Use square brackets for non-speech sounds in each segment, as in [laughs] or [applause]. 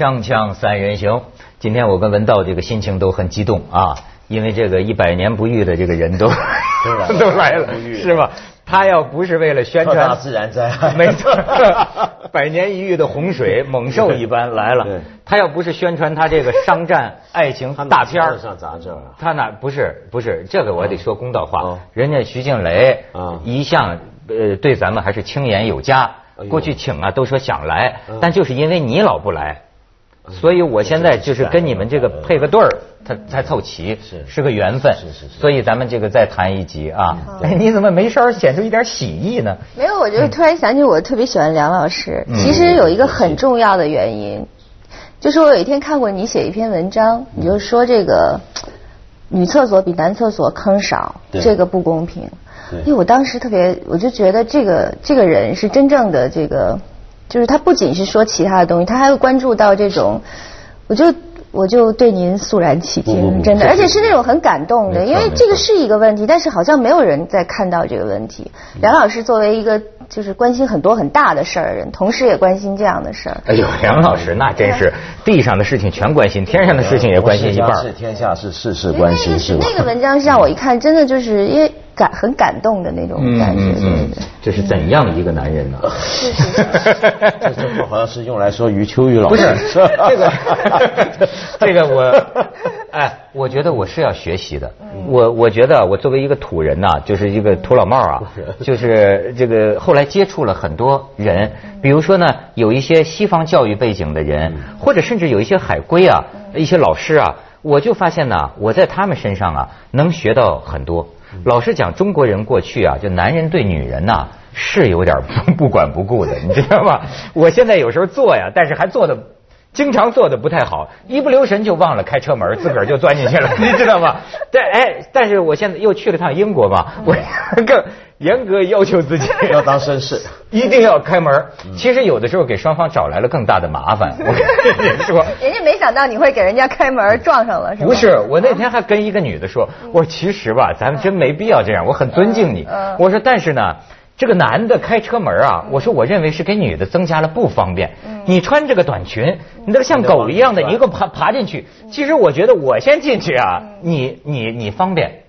锵锵三人行，今天我跟文道这个心情都很激动啊，因为这个一百年不遇的这个人都 [laughs] 都来了，是吧？他要不是为了宣传大自然灾害，[laughs] 没错，[laughs] 百年一遇的洪水猛兽一般来了。他要不是宣传他这个商战爱情大片儿，上杂志他哪不是不是这个我得说公道话，人家徐静蕾一向呃对咱们还是青眼有加，过去请啊都说想来，但就是因为你老不来。所以我现在就是跟你们这个配个对儿，他才凑齐，是是个缘分。是是是。所以咱们这个再谈一集啊。哎，你怎么没事显出一点喜意呢？没有，我就突然想起我特别喜欢梁老师。其实有一个很重要的原因，就是我有一天看过你写一篇文章，你就说这个 [tsk] 女厕所比男厕所坑少，这个不公平。因为我当时特别，我就觉得这个这个人是真正的这个。就是他不仅是说其他的东西，他还会关注到这种，我就我就对您肃然起敬，真的，而且是那种很感动的，因为这个是一个问题，但是好像没有人在看到这个问题。梁老师作为一个就是关心很多很大的事儿的人，同时也关心这样的事儿。哎呦，梁老师那真是地上的事情全关心，天上的事情也关心一半。是天下是，事事关心是那个文章是让我一看，真的就是因为。感很感动的那种感觉，嗯这是怎样的一个男人呢？[laughs] 这这话好像是用来说余秋雨老师。不是这个，[laughs] 这个我，哎，我觉得我是要学习的。我我觉得我作为一个土人呐，就是一个土老帽啊，[laughs] 就是这个后来接触了很多人，比如说呢，有一些西方教育背景的人，或者甚至有一些海归啊，一些老师啊，我就发现呢，我在他们身上啊，能学到很多。老实讲，中国人过去啊，就男人对女人呐是有点不管不顾的，你知道吗？我现在有时候做呀，但是还做的经常做的不太好，一不留神就忘了开车门，自个儿就钻进去了，[laughs] 你知道吗？但，哎，但是我现在又去了趟英国嘛，我更。严格要求自己要当绅士，[laughs] 一定要开门。其实有的时候给双方找来了更大的麻烦。我跟你 [laughs] 说，人家没想到你会给人家开门撞上了，是吧？不是，我那天还跟一个女的说，我说其实吧，咱们真没必要这样。我很尊敬你，我说但是呢，这个男的开车门啊，我说我认为是给女的增加了不方便。你穿这个短裙，你那个像狗一样的，你一个爬爬进去。其实我觉得我先进去啊，你你你方便。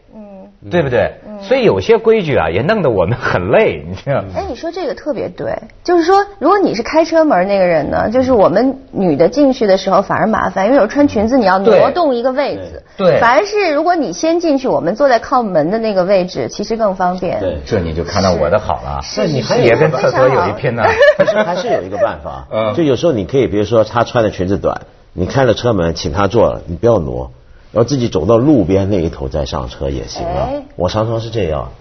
对不对？所以有些规矩啊，也弄得我们很累，你知道吗？哎，你说这个特别对，就是说，如果你是开车门那个人呢，就是我们女的进去的时候反而麻烦，因为有时候穿裙子你要挪动一个位置，对，反而是如果你先进去，我们坐在靠门的那个位置，其实更方便。对，这你就看到我的好了。是，你还也跟厕所有一拼呢。其实 [laughs] 还是有一个办法，[laughs] 就有时候你可以，比如说她穿的裙子短，你开了车门，请她坐，你不要挪。然后自己走到路边那一头再上车也行啊，我常常是这样。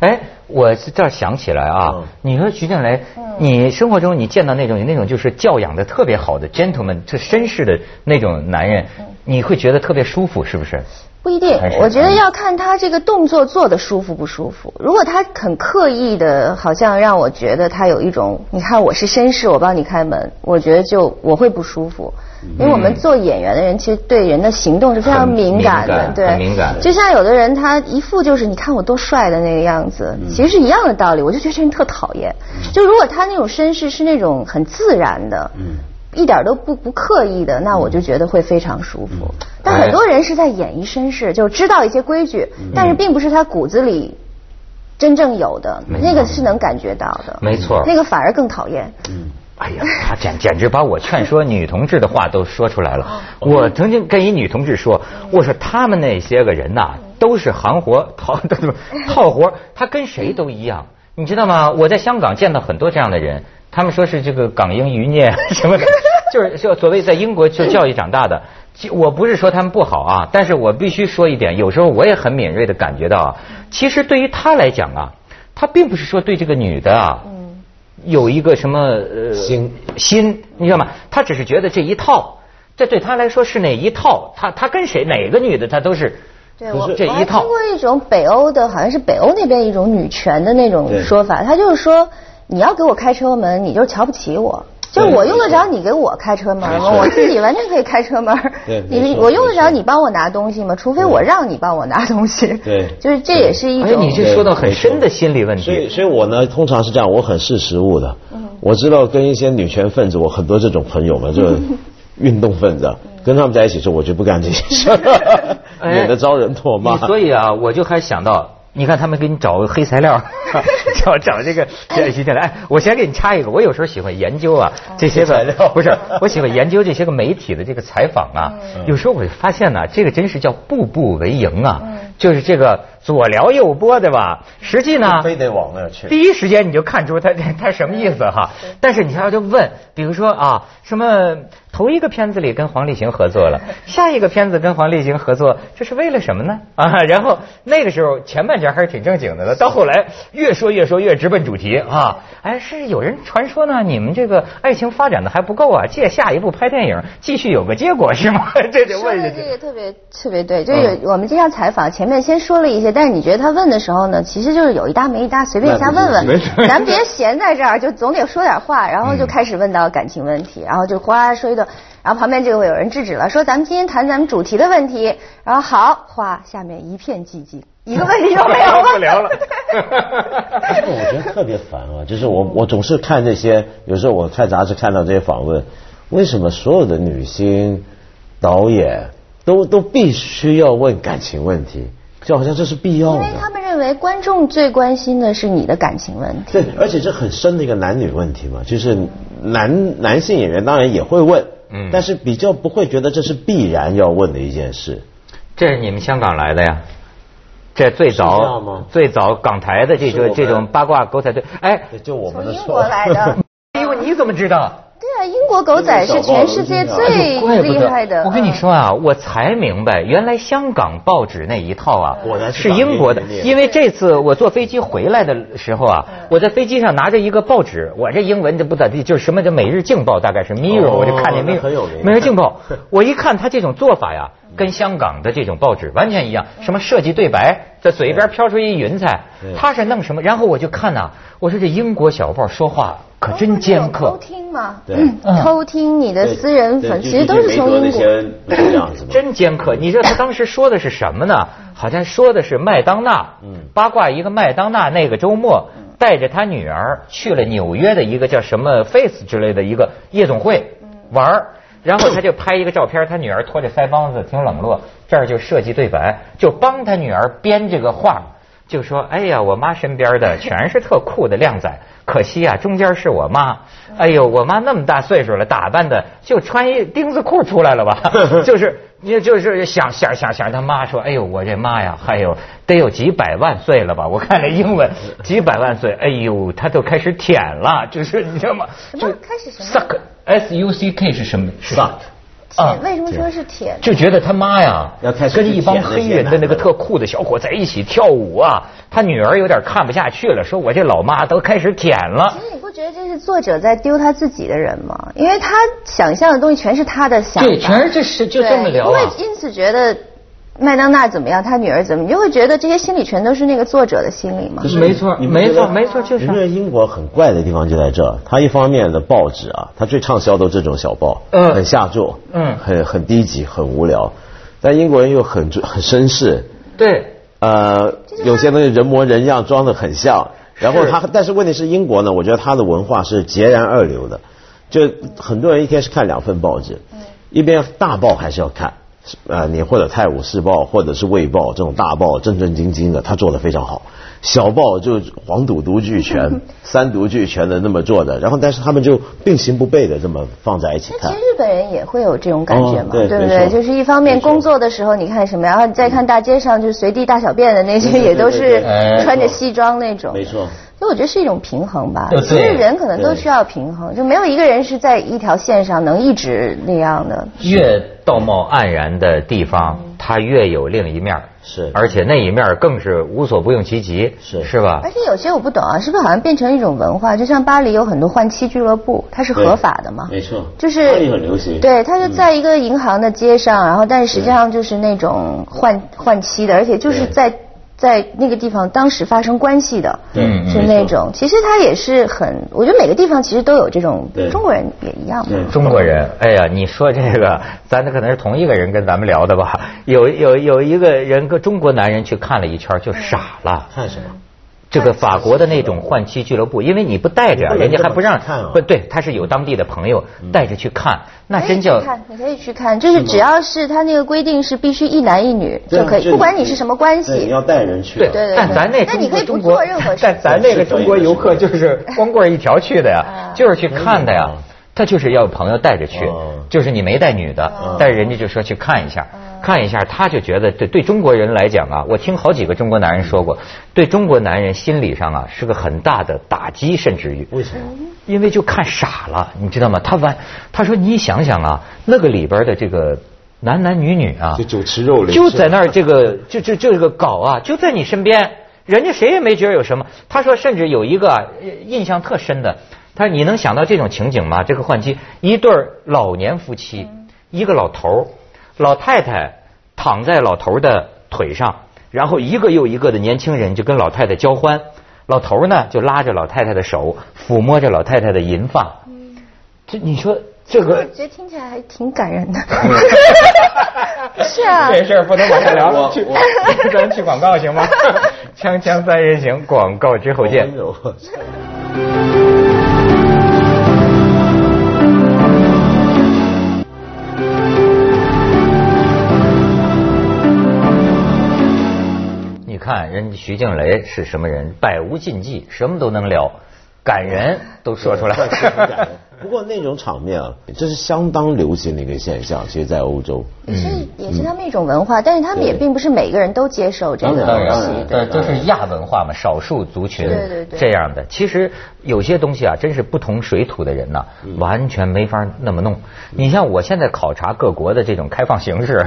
哎，我这儿想起来啊，你说徐静蕾，你生活中你见到那种那种就是教养的特别好的 gentleman，就绅士的那种男人，你会觉得特别舒服，是不是？不一定，我觉得要看他这个动作做的舒服不舒服。如果他很刻意的，好像让我觉得他有一种，你看我是绅士，我帮你开门，我觉得就我会不舒服。因为我们做演员的人，其实对人的行动是非常敏感的，对，敏感。就像有的人，他一副就是你看我多帅的那个样子，其实是一样的道理。我就觉得这人特讨厌。就如果他那种绅士是那种很自然的，一点都不不刻意的，那我就觉得会非常舒服。但很多人是在演绎绅士，就知道一些规矩，但是并不是他骨子里真正有的，那个是能感觉到的。没错，那个反而更讨厌。哎呀，他简简直把我劝说女同志的话都说出来了。我曾经跟一女同志说，我说他们那些个人呐，都是行活 [laughs] 套套活，他跟谁都一样，你知道吗？我在香港见到很多这样的人，他们说是这个港英余孽 [laughs] 什么的，就是就所谓在英国受教育长大的。我不是说他们不好啊，但是我必须说一点，有时候我也很敏锐的感觉到，其实对于他来讲啊，他并不是说对这个女的啊。有一个什么呃心心，你知道吗？他只是觉得这一套，这对他来说是哪一套？他他跟谁哪个女的他都是，对我这一套。听过一种北欧的，好像是北欧那边一种女权的那种说法，他就是说你要给我开车门，你就瞧不起我。就我用得着你给我开车门吗？我自己完全可以开车门。[laughs] 对你我用得着你帮我拿东西吗？除非我让你帮我拿东西。对，[laughs] 就是这也是一种。哎，你这说到很深的心理问题。所以，所以我呢，通常是这样，我很识时务的。嗯。我知道跟一些女权分子，我很多这种朋友嘛，就 [laughs] 运动分子，跟他们在一起时候，我就不干这些事，免得招人唾骂。所以啊，我就还想到。你看他们给你找黑材料，[laughs] 找找这个 [laughs] 这些来。哎，我先给你插一个，我有时候喜欢研究啊这些材料，不是，我喜欢研究这些个媒体的这个采访啊。有时候我就发现呢，这个真是叫步步为营啊，就是这个。左聊右播对吧？实际呢，非得往那去。第一时间你就看出他 [laughs] 他什么意思哈。但是你还要就问，比如说啊，什么头一个片子里跟黄立行合作了，[laughs] 下一个片子跟黄立行合作，这是为了什么呢？[laughs] 啊，然后那个时候前半截还是挺正经的了，到后来越说越说越直奔主题啊。哎，是有人传说呢，你们这个爱情发展的还不够啊，借下一部拍电影继续有个结果是吗？这就问这个特别特别对，就是我们经常采访前面先说了一些。但是你觉得他问的时候呢，其实就是有一搭没一搭，随便一下问问，[laughs] 咱别闲在这儿，就总得说点话，然后就开始问到感情问题，然后就哗说一顿，然后旁边就会有人制止了，说咱们今天谈咱们主题的问题，然后好，哗，下面一片寂静，一个问题都没有 [laughs] 了。不聊了。[laughs] 我觉得特别烦啊，就是我我总是看这些，有时候我看杂志看到这些访问，为什么所有的女星导演都都必须要问感情问题？就好像这是必要的，因为他们认为观众最关心的是你的感情问题。对，而且这很深的一个男女问题嘛，就是男男性演员当然也会问，嗯，但是比较不会觉得这是必然要问的一件事。这是你们香港来的呀？这最早最早港台的这种这种八卦狗仔队，哎，就我们的英国来的。[laughs] 哎呦你怎么知道？对啊，英国狗仔是全世界最厉害的。我跟你说啊，我才明白，原来香港报纸那一套啊，是英国的。因为这次我坐飞机回来的时候啊，我在飞机上拿着一个报纸，我这英文就不咋地，就是什么叫《每日镜报》，大概是 Mirror，我就看见《Mirror》。每日镜报，我一看他这种做法呀，跟香港的这种报纸完全一样。什么设计对白，在嘴边飘出一云彩，他是弄什么？然后我就看呐，我说这英国小报说话。可真尖刻！偷听吗？对，偷听你的私人粉，其实都是从英国。[laughs] 真尖刻！你知道他当时说的是什么呢？好像说的是麦当娜，八卦一个麦当娜那个周末带着他女儿去了纽约的一个叫什么 Face 之类的一个夜总会玩然后他就拍一个照片，他女儿拖着腮帮子挺冷落，这儿就设计对白，就帮他女儿编这个话。就说哎呀，我妈身边的全是特酷的靓仔，可惜啊，中间是我妈。[laughs] 哎呦，我妈那么大岁数了，打扮的就穿一钉子裤出来了吧？[laughs] 就是你就是想想想想他妈说，哎呦，我这妈呀，还有得有几百万岁了吧？我看这英文几百万岁，哎呦，他都开始舔了，就是你知道吗？什么开始什么 s u c k 是什么？suck。啊，为什么说是舔？就觉得他妈呀，要开始跟一帮黑人的那个特酷的小伙在一起跳舞啊，他女儿有点看不下去了，说我这老妈都开始舔了。其实你不觉得这是作者在丢他自己的人吗？因为他想象的东西全是他的想法，对，全是这是就这么聊，不会因此觉得。麦当娜怎么样？他女儿怎么？你就会觉得这些心理全都是那个作者的心理吗？没错，没错，没错，就是。你觉得英国很怪的地方就在这，他一方面的报纸啊，他最畅销都这种小报，嗯，很下作，嗯，很很低级，很无聊，但英国人又很很绅士，对，呃，有些东西人模人样，装的很像，然后他，但是问题是英国呢，我觉得他的文化是截然二流的，就很多人一天是看两份报纸，一边大报还是要看。呃，你或者《泰晤士报》或者是《卫报》这种大报，正正经经的，他做的非常好。小报就黄赌毒俱全、[laughs] 三毒俱全的那么做的，然后但是他们就并行不悖的这么放在一起看。其实日本人也会有这种感觉嘛，对不对？就是一方面工作的时候你看什么，然后你再看大街上就随地大小便的那些，也都是穿着西装那种。没错。所以我觉得是一种平衡吧。其实人可能都需要平衡，就没有一个人是在一条线上能一直那样的。越道貌岸然的地方，他越有另一面。是。而且那一面更是无所不用其极。是。是吧？而且有些我不懂啊，是不是好像变成一种文化？就像巴黎有很多换妻俱乐部，它是合法的嘛？没错。就是巴黎很流行。对，它就在一个银行的街上，然后但是实际上就是那种换换妻的，而且就是在。在那个地方，当时发生关系的，是那种。其实他也是很，我觉得每个地方其实都有这种。中国人也一样。中国人，哎呀，你说这个，咱这可能是同一个人跟咱们聊的吧？有有有一个人，跟中国男人去看了一圈就傻了。看什么？这个法国的那种换妻俱乐部，因为你不带着，人家还不让看啊不对，他是有当地的朋友带着去看，那真叫看，你可以去看，就是只要是他那个规定是必须一男一女就可以，不管你是什么关系。你要带人去。对对对但咱那中那你可以不做任何事但咱那个中国游客就是光棍一条去的呀，啊就是去看的呀嗯。他就是要有朋友带着去哦，就是你没带女的，但是人家就说去看一下，看一下，他就觉得对对中国人来讲啊，我听好几个中国男人说过，对中国男人心理上啊是个很大的打击，甚至于为什么？因为就看傻了，你知道吗？他完，他说你想想啊，那个里边的这个男男女女啊，就酒池肉林，就在那儿这个就就就这个搞啊，就在你身边，人家谁也没觉得有什么。他说，甚至有一个印象特深的，他说你能想到这种情景吗？这个换妻，一对儿老年夫妻，一个老头儿，老太太躺在老头儿的腿上，然后一个又一个的年轻人就跟老太太交欢，老头儿呢就拉着老太太的手，抚摸着老太太的银发。这你说这个我个觉得听起来还挺感人的。[laughs] 是啊，这事儿不能往下聊我，去我咱去广告行吗？[laughs] 锵锵三人行，广告之后见人徐静蕾是什么人？百无禁忌，什么都能聊，感人都说出来。不过那种场面啊，这是相当流行的一个现象，其实，在欧洲。也是也是他们一种文化，但是他们也并不是每个人都接受这个当然东西当然。对，就是亚文化嘛，少数族群对对对这样的。其实有些东西啊，真是不同水土的人呐，完全没法那么弄。你像我现在考察各国的这种开放形式，[laughs]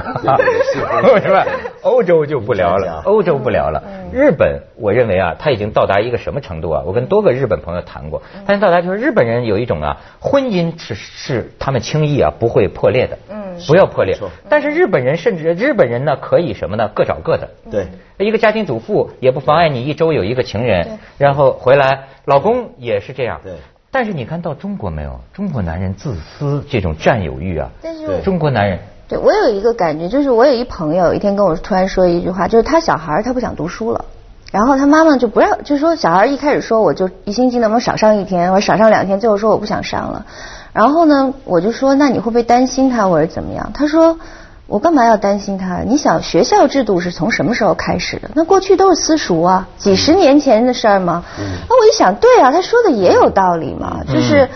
是吧？欧洲就不聊了，欧洲不聊了。日本，我认为啊，他已经到达一个什么程度啊？我跟多个日本朋友谈过，他到达就是日本人有一种啊，婚姻是是他们轻易啊不会破裂的，嗯不要破裂。但是日本人甚至日本人呢，可以什么呢？各找各的。对，一个家庭主妇也不妨碍你一周有一个情人，然后回来，老公也是这样。对。但是你看到中国没有？中国男人自私，这种占有欲啊。但是对中国男人对我有一个感觉，就是我有一朋友有一天跟我突然说一句话，就是他小孩他不想读书了。然后他妈妈就不让，就说小孩一开始说我就一星期能不能少上一天，或者少上两天，最后说我不想上了。然后呢，我就说那你会不会担心他或者怎么样？他说我干嘛要担心他？你想学校制度是从什么时候开始的？那过去都是私塾啊，几十年前的事儿吗？那我一想，对啊，他说的也有道理嘛，就是。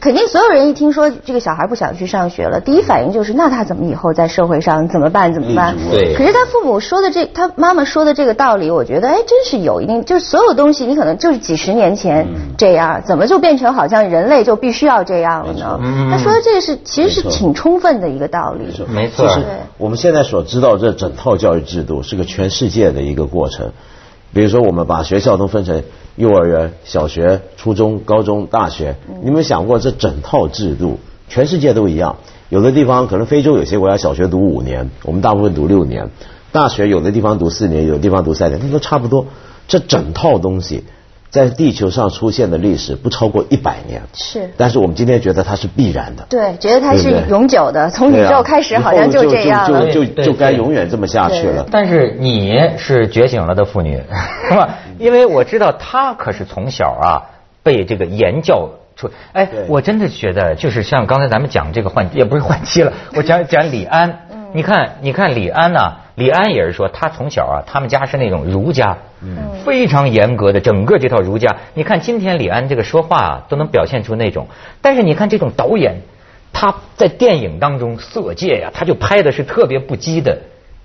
肯定所有人一听说这个小孩不想去上学了，第一反应就是那他怎么以后在社会上怎么办？怎么办？对可是他父母说的这，他妈妈说的这个道理，我觉得哎，真是有一定，就是所有东西你可能就是几十年前这样，怎么就变成好像人类就必须要这样了呢？他说的这个是其实是挺充分的一个道理。没错就是我们现在所知道这整套教育制度是个全世界的一个过程。比如说，我们把学校都分成幼儿园、小学、初中、高中、大学，你有没有想过这整套制度，全世界都一样？有的地方可能非洲有些国家小学读五年，我们大部分读六年；大学有的地方读四年，有的地方读三年，那都差不多。这整套东西在地球上出现的历史不超过一百年，是但是我们今天觉得它是必然的。对，觉得它是永久的，从宇宙开始好像就这样了。就就对就该永远这么下去了。但是你是觉醒了的妇女，[laughs] 是吧？因为我知道她可是从小啊被这个言教出。哎，我真的觉得就是像刚才咱们讲这个换，也不是换妻了，我讲讲李安。你看，你看李安呐、李安也是说他从小啊，他们家是那种儒家，非常严格的整个这套儒家。你看今天李安这个说话啊，都能表现出那种。但是你看这种导演，他在电影当中色戒呀、他就拍的是特别不羁的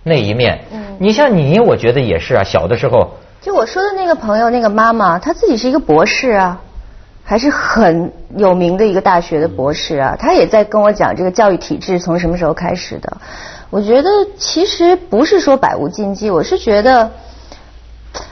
那一面。你像你，我觉得也是啊，小的时候。就我说的那个朋友，那个妈妈，她自己是一个博士啊，还是很有名的一个大学的博士啊。她也在跟我讲这个教育体制从什么时候开始的。我觉得其实不是说百无禁忌，我是觉得，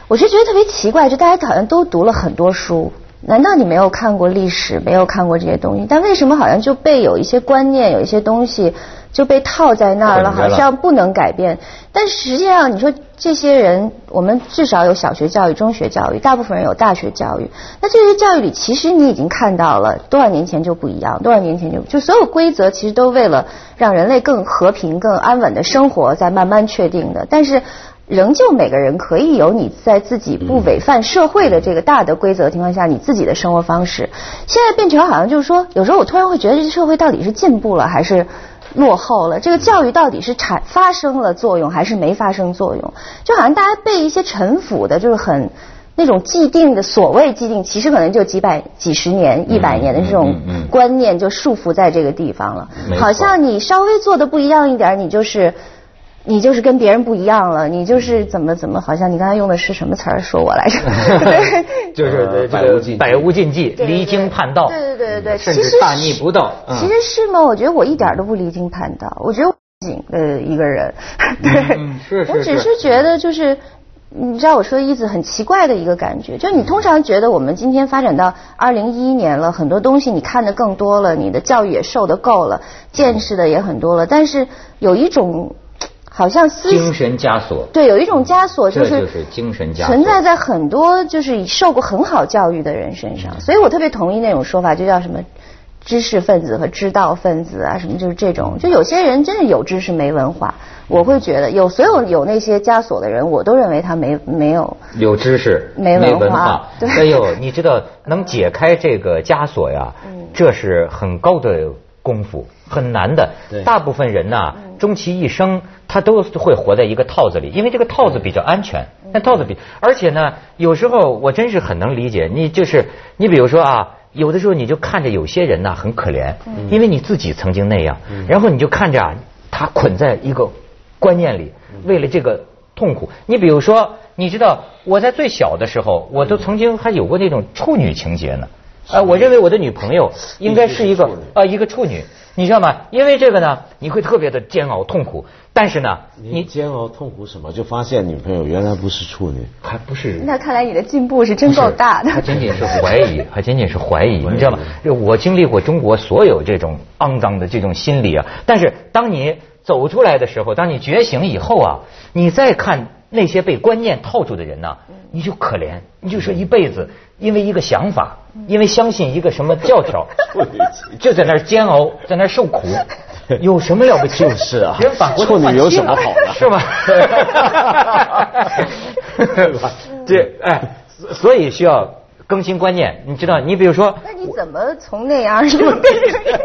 我是觉得特别奇怪，就大家好像都读了很多书。难道你没有看过历史，没有看过这些东西？但为什么好像就被有一些观念、有一些东西就被套在那儿了，好像不能改变？但实际上，你说这些人，我们至少有小学教育、中学教育，大部分人有大学教育。那这些教育里，其实你已经看到了，多少年前就不一样，多少年前就就所有规则其实都为了让人类更和平、更安稳的生活在慢慢确定的。但是仍旧每个人可以有你在自己不违反社会的这个大的规则情况下，你自己的生活方式。现在变成好像就是说，有时候我突然会觉得，这社会到底是进步了还是落后了？这个教育到底是产发生了作用还是没发生作用？就好像大家被一些陈腐的，就是很那种既定的所谓既定，其实可能就几百、几十年、一百年的这种观念就束缚在这个地方了。好像你稍微做的不一样一点，你就是。你就是跟别人不一样了，你就是怎么怎么，好像你刚才用的是什么词儿说我来着？[laughs] 就是这个百无禁忌，离经叛道。对对对对对，甚至大逆不道。其实是吗？我觉得我一点都不离经叛道，我觉得警的一个人。对，是是是。我只是觉得就是，你知道我说的意思很奇怪的一个感觉，就你通常觉得我们今天发展到二零一一年了，很多东西你看的更多了，你的教育也受的够了，见识的也很多了，但是有一种。好像精神枷锁，对，有一种枷锁就是就是精神枷锁。存在在很多就是受过很好教育的人身上，所以我特别同意那种说法，就叫什么知识分子和知道分子啊，什么就是这种，就有些人真的有知识没文化，我会觉得有所有有那些枷锁的人，我都认为他没没有。有知识没文化，对，哎呦，你知道能解开这个枷锁呀，这是很高的功夫，很难的，大部分人呐，终其一生。他都会活在一个套子里，因为这个套子比较安全。那套子比，而且呢，有时候我真是很能理解你，就是你比如说啊，有的时候你就看着有些人呢很可怜，因为你自己曾经那样，然后你就看着啊，他捆在一个观念里，为了这个痛苦。你比如说，你知道我在最小的时候，我都曾经还有过那种处女情节呢。啊，我认为我的女朋友应该是一个啊一个处女。你知道吗？因为这个呢，你会特别的煎熬痛苦。但是呢，你煎熬痛苦什么？就发现女朋友原来不是处女，还不是。那看来你的进步是真够大的。还仅仅是怀疑，[laughs] 还仅仅是怀疑，你知道吗？我经历过中国所有这种肮脏的这种心理啊。但是当你走出来的时候，当你觉醒以后啊，你再看那些被观念套住的人呢，你就可怜，你就说一辈子因为一个想法。因为相信一个什么教条，[laughs] 就在那儿煎熬，在那儿受苦，有什么了不起？就是啊，处女有什么好的？是 [laughs] 吧？这哎，所以需要更新观念。你知道，你比如说，那你怎么从那样就变成 [laughs] 这样？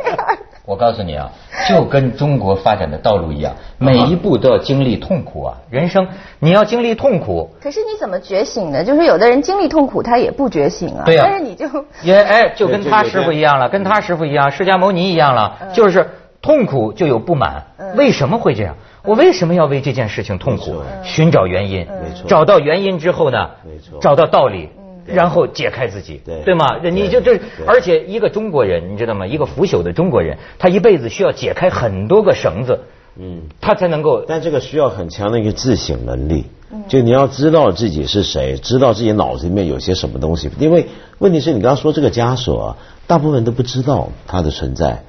我告诉你啊，就跟中国发展的道路一样，每一步都要经历痛苦啊。人生你要经历痛苦。可是你怎么觉醒呢？就是有的人经历痛苦，他也不觉醒啊。对呀。但是你就也哎，就跟他师傅一样了，跟他师傅一样，释迦牟尼一样了，就是痛苦就有不满。为什么会这样？我为什么要为这件事情痛苦？寻找原因。没错。找到原因之后呢？没错。找到道理。然后解开自己，对对吗？你就这，而且一个中国人，你知道吗？一个腐朽的中国人，他一辈子需要解开很多个绳子，嗯，他才能够。但这个需要很强的一个自省能力，就你要知道自己是谁，知道自己脑子里面有些什么东西。因为问题是你刚刚说这个枷锁，大部分人都不知道它的存在。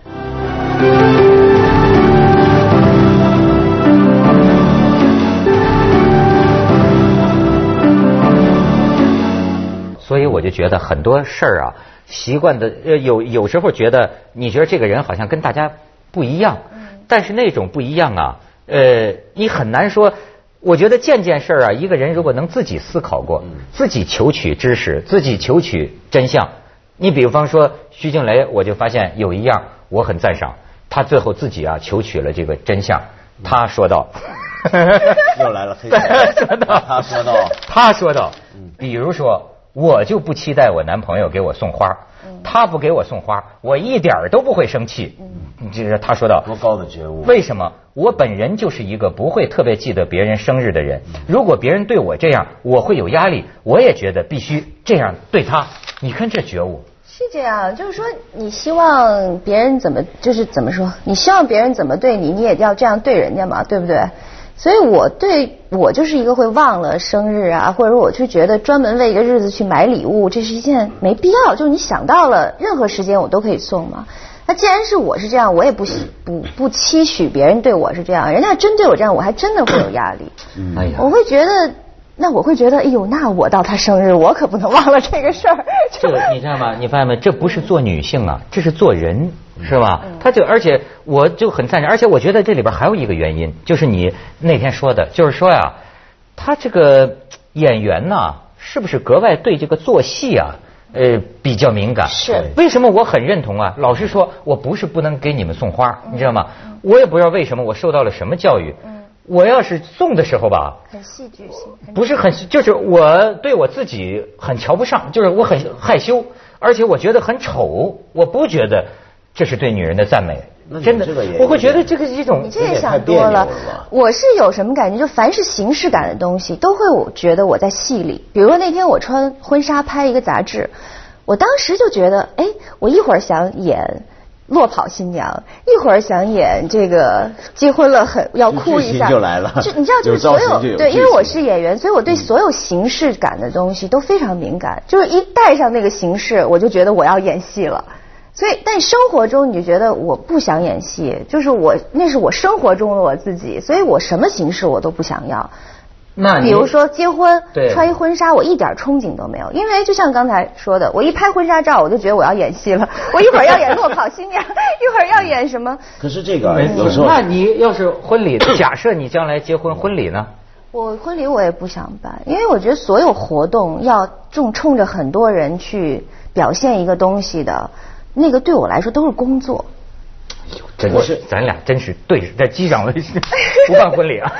我就觉得很多事儿啊，习惯的呃有有时候觉得你觉得这个人好像跟大家不一样，但是那种不一样啊，呃，你很难说。我觉得件件事儿啊，一个人如果能自己思考过，自己求取知识，自己求取真相。你比方说徐静蕾，我就发现有一样我很赞赏，他最后自己啊求取了这个真相。他说道，[laughs] 又来了黑 [laughs] 说道，他说道，他说道，比如说。我就不期待我男朋友给我送花，他不给我送花，我一点都不会生气。嗯就是他说到多高的觉悟？为什么？我本人就是一个不会特别记得别人生日的人。如果别人对我这样，我会有压力。我也觉得必须这样对他。你看这觉悟是这样，就是说你希望别人怎么，就是怎么说？你希望别人怎么对你，你也要这样对人家嘛，对不对？所以，我对我就是一个会忘了生日啊，或者说我去觉得专门为一个日子去买礼物，这是一件没必要。就是你想到了任何时间我都可以送嘛。那既然是我是这样，我也不不不期许别人对我是这样。人家真对我这样，我还真的会有压力。哎呀，我会觉得。那我会觉得，哎呦，那我到他生日，我可不能忘了这个事儿。[laughs] 这个你知道吗？你发现没？这不是做女性啊，这是做人，是吧？他就而且我就很赞成，而且我觉得这里边还有一个原因，就是你那天说的，就是说呀，他这个演员呐，是不是格外对这个做戏啊，呃，比较敏感？是为什么我很认同啊？老实说，我不是不能给你们送花，你知道吗？我也不知道为什么我受到了什么教育。我要是送的时候吧，很戏剧性，不是很，就是我对我自己很瞧不上，就是我很害羞，而且我觉得很丑，我不觉得这是对女人的赞美真的这个也，我会觉得这个是一种你这也想多了。我是有什么感觉？就凡是形式感的东西，都会我觉得我在戏里。比如说那天我穿婚纱拍一个杂志，我当时就觉得，哎，我一会儿想演。落跑新娘，一会儿想演这个结婚了很要哭一下，[laughs] 剧情就来了就你知道，就是所有对，因为我是演员，所以我对所有形式感的东西都非常敏感。就是一戴上那个形式，我就觉得我要演戏了。所以，但生活中你就觉得我不想演戏，就是我那是我生活中的我自己，所以我什么形式我都不想要。那比如说结婚对穿一婚纱，我一点憧憬都没有，因为就像刚才说的，我一拍婚纱照，我就觉得我要演戏了，[laughs] 我一会儿要演落跑新娘，[laughs] 一会儿要演什么。可是这个没有时候那你要是婚礼，[coughs] 假设你将来结婚婚礼呢？我婚礼我也不想办，因为我觉得所有活动要重冲着很多人去表现一个东西的，那个对我来说都是工作。真我是咱俩真是对，在机长 [laughs] 不办婚礼啊。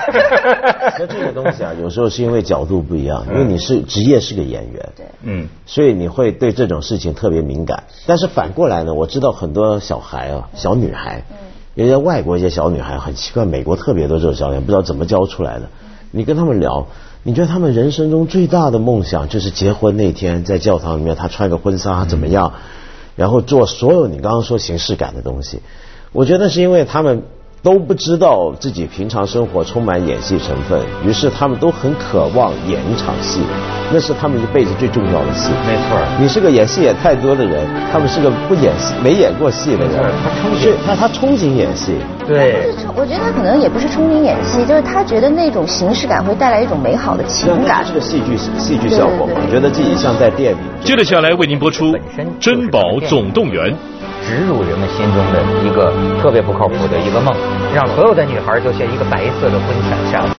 那这个东西啊，有时候是因为角度不一样，因为你是职业是个演员，对嗯，所以你会对这种事情特别敏感。但是反过来呢，我知道很多小孩啊，小女孩，嗯有些外国一些小女孩很奇怪，美国特别多这种小女孩，不知道怎么教出来的。你跟他们聊，你觉得他们人生中最大的梦想就是结婚那天在教堂里面，她穿个婚纱怎么样，然后做所有你刚刚说形式感的东西。我觉得是因为他们都不知道自己平常生活充满演戏成分，于是他们都很渴望演一场戏，那是他们一辈子最重要的戏。没错你是个演戏演太多的人，他们是个不演戏、没演过戏的人他憧憬那他他憧憬演戏。对就是，我觉得他可能也不是憧憬演戏，就是他觉得那种形式感会带来一种美好的情感那是。个戏剧戏剧效果嘛对对对？觉得自己像在电影。接着下来为您播出珍宝总动员》。植入人们心中的一个特别不靠谱的一个梦，让所有的女孩都像一个白色的婚纱。